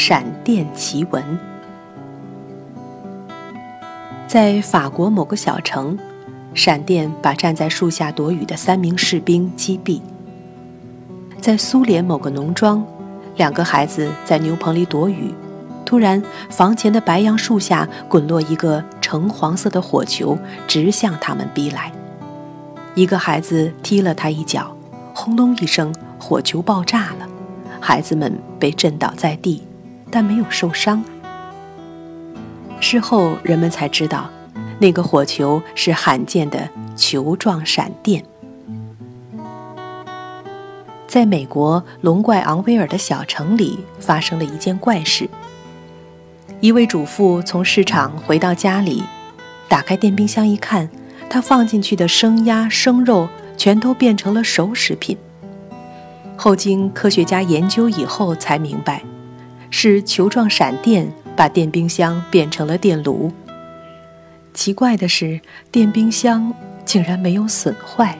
闪电奇闻。在法国某个小城，闪电把站在树下躲雨的三名士兵击毙。在苏联某个农庄，两个孩子在牛棚里躲雨，突然房前的白杨树下滚落一个橙黄色的火球，直向他们逼来。一个孩子踢了他一脚，轰隆一声，火球爆炸了，孩子们被震倒在地，但没有受伤。事后人们才知道，那个火球是罕见的球状闪电。在美国龙怪昂威尔的小城里，发生了一件怪事。一位主妇从市场回到家里，打开电冰箱一看。他放进去的生鸭、生肉全都变成了熟食品。后经科学家研究以后，才明白是球状闪电把电冰箱变成了电炉。奇怪的是，电冰箱竟然没有损坏。